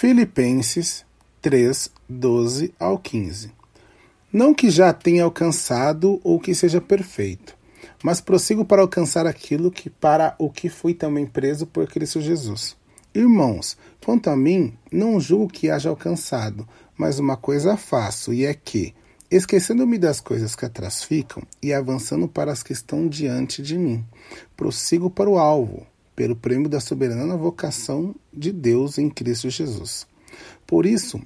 Filipenses 3, 12 ao 15. Não que já tenha alcançado ou que seja perfeito, mas prossigo para alcançar aquilo que para o que fui também preso por Cristo Jesus. Irmãos, quanto a mim, não julgo que haja alcançado, mas uma coisa faço, e é que, esquecendo-me das coisas que atrás ficam e avançando para as que estão diante de mim, prossigo para o alvo, pelo prêmio da soberana vocação de Deus em Cristo Jesus. Por isso,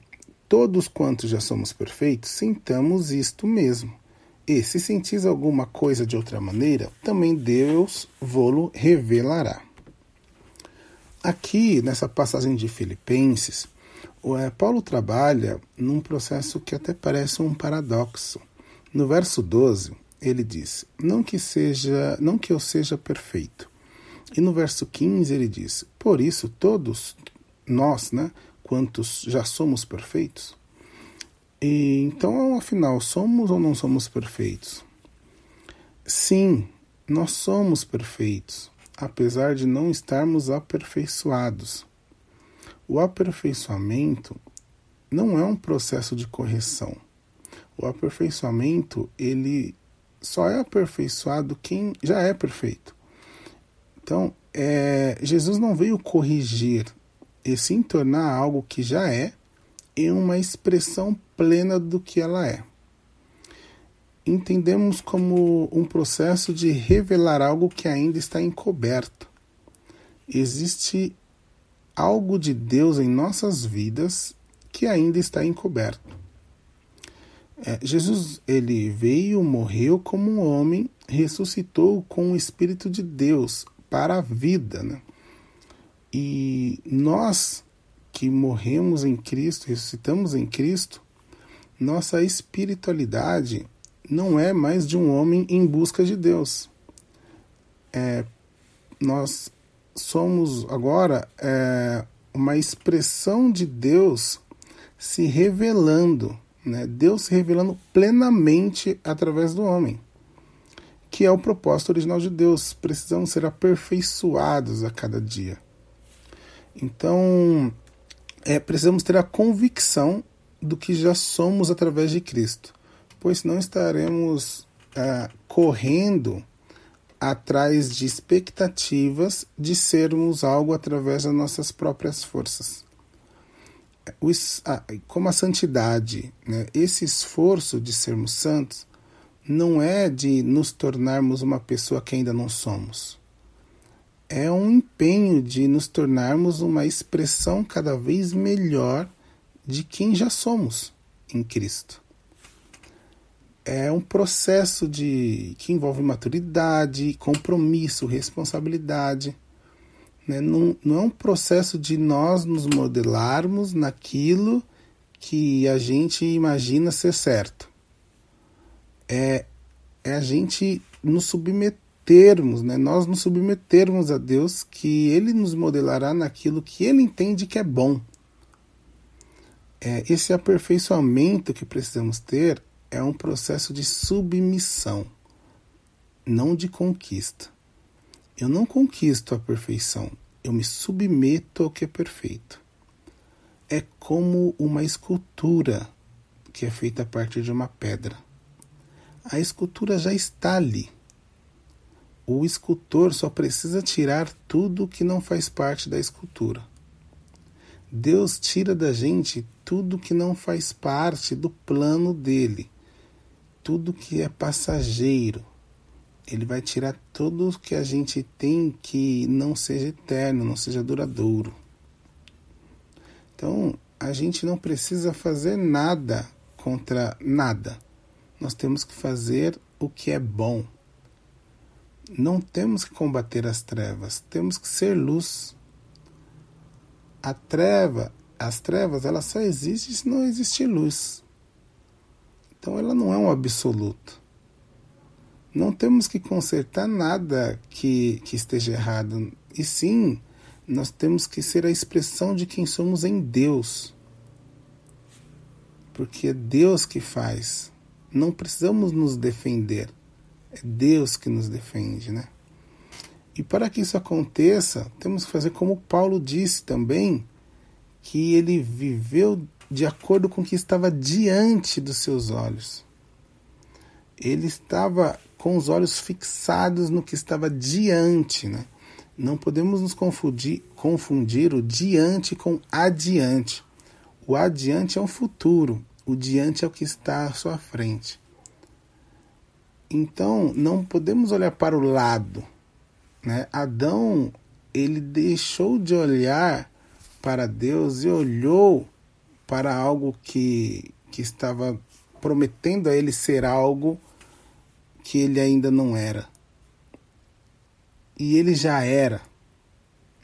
todos quantos já somos perfeitos, sintamos isto mesmo. E se sentis alguma coisa de outra maneira, também Deus vô-lo revelará. Aqui, nessa passagem de Filipenses, é, Paulo trabalha num processo que até parece um paradoxo. No verso 12, ele diz: "Não que seja, não que eu seja perfeito". E no verso 15 ele diz: "Por isso todos nós, né, quantos já somos perfeitos". E então, afinal, somos ou não somos perfeitos? Sim, nós somos perfeitos apesar de não estarmos aperfeiçoados. O aperfeiçoamento não é um processo de correção. O aperfeiçoamento, ele só é aperfeiçoado quem já é perfeito. Então, é, Jesus não veio corrigir, e sim tornar algo que já é em uma expressão plena do que ela é entendemos como um processo de revelar algo que ainda está encoberto. Existe algo de Deus em nossas vidas que ainda está encoberto. É, Jesus ele veio, morreu como um homem, ressuscitou com o Espírito de Deus para a vida, né? E nós que morremos em Cristo, ressuscitamos em Cristo, nossa espiritualidade não é mais de um homem em busca de Deus. É, nós somos agora é, uma expressão de Deus se revelando, né? Deus se revelando plenamente através do homem, que é o propósito original de Deus. Precisamos ser aperfeiçoados a cada dia. Então, é, precisamos ter a convicção do que já somos através de Cristo pois não estaremos ah, correndo atrás de expectativas de sermos algo através das nossas próprias forças. como a santidade, né, esse esforço de sermos santos não é de nos tornarmos uma pessoa que ainda não somos. É um empenho de nos tornarmos uma expressão cada vez melhor de quem já somos em Cristo é um processo de que envolve maturidade, compromisso, responsabilidade. Né? Não, não é um processo de nós nos modelarmos naquilo que a gente imagina ser certo. É, é a gente nos submetermos, né? nós nos submetermos a Deus, que Ele nos modelará naquilo que Ele entende que é bom. É, esse aperfeiçoamento que precisamos ter é um processo de submissão, não de conquista. Eu não conquisto a perfeição, eu me submeto ao que é perfeito. É como uma escultura que é feita a partir de uma pedra. A escultura já está ali. O escultor só precisa tirar tudo que não faz parte da escultura. Deus tira da gente tudo que não faz parte do plano dele tudo que é passageiro. Ele vai tirar tudo o que a gente tem que não seja eterno, não seja duradouro. Então, a gente não precisa fazer nada contra nada. Nós temos que fazer o que é bom. Não temos que combater as trevas, temos que ser luz. A treva, as trevas, elas só existem se não existe luz. Então ela não é um absoluto. Não temos que consertar nada que, que esteja errado, e sim, nós temos que ser a expressão de quem somos em Deus. Porque é Deus que faz. Não precisamos nos defender. É Deus que nos defende, né? E para que isso aconteça, temos que fazer como Paulo disse também, que ele viveu de acordo com o que estava diante dos seus olhos. Ele estava com os olhos fixados no que estava diante, né? Não podemos nos confundir, confundir o diante com adiante. O adiante é o futuro, o diante é o que está à sua frente. Então, não podemos olhar para o lado. Né? Adão, ele deixou de olhar para Deus e olhou para algo que, que estava prometendo a ele ser algo que ele ainda não era. E ele já era.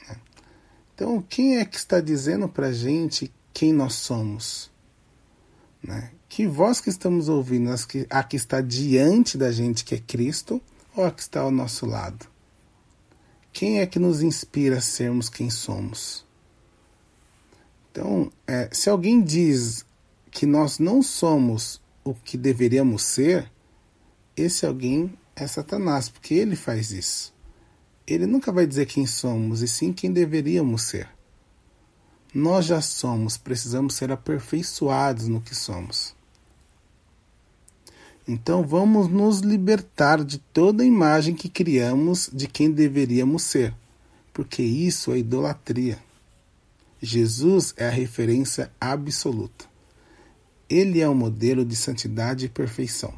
Né? Então, quem é que está dizendo para a gente quem nós somos? Né? Que voz que estamos ouvindo, a que está diante da gente, que é Cristo, ou a que está ao nosso lado? Quem é que nos inspira a sermos quem somos? Então, é, se alguém diz que nós não somos o que deveríamos ser, esse alguém é Satanás, porque ele faz isso. Ele nunca vai dizer quem somos, e sim quem deveríamos ser. Nós já somos, precisamos ser aperfeiçoados no que somos. Então vamos nos libertar de toda imagem que criamos de quem deveríamos ser, porque isso é idolatria. Jesus é a referência absoluta. Ele é o modelo de santidade e perfeição.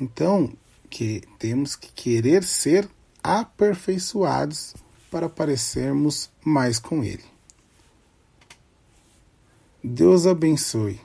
Então, que temos que querer ser aperfeiçoados para parecermos mais com ele. Deus abençoe.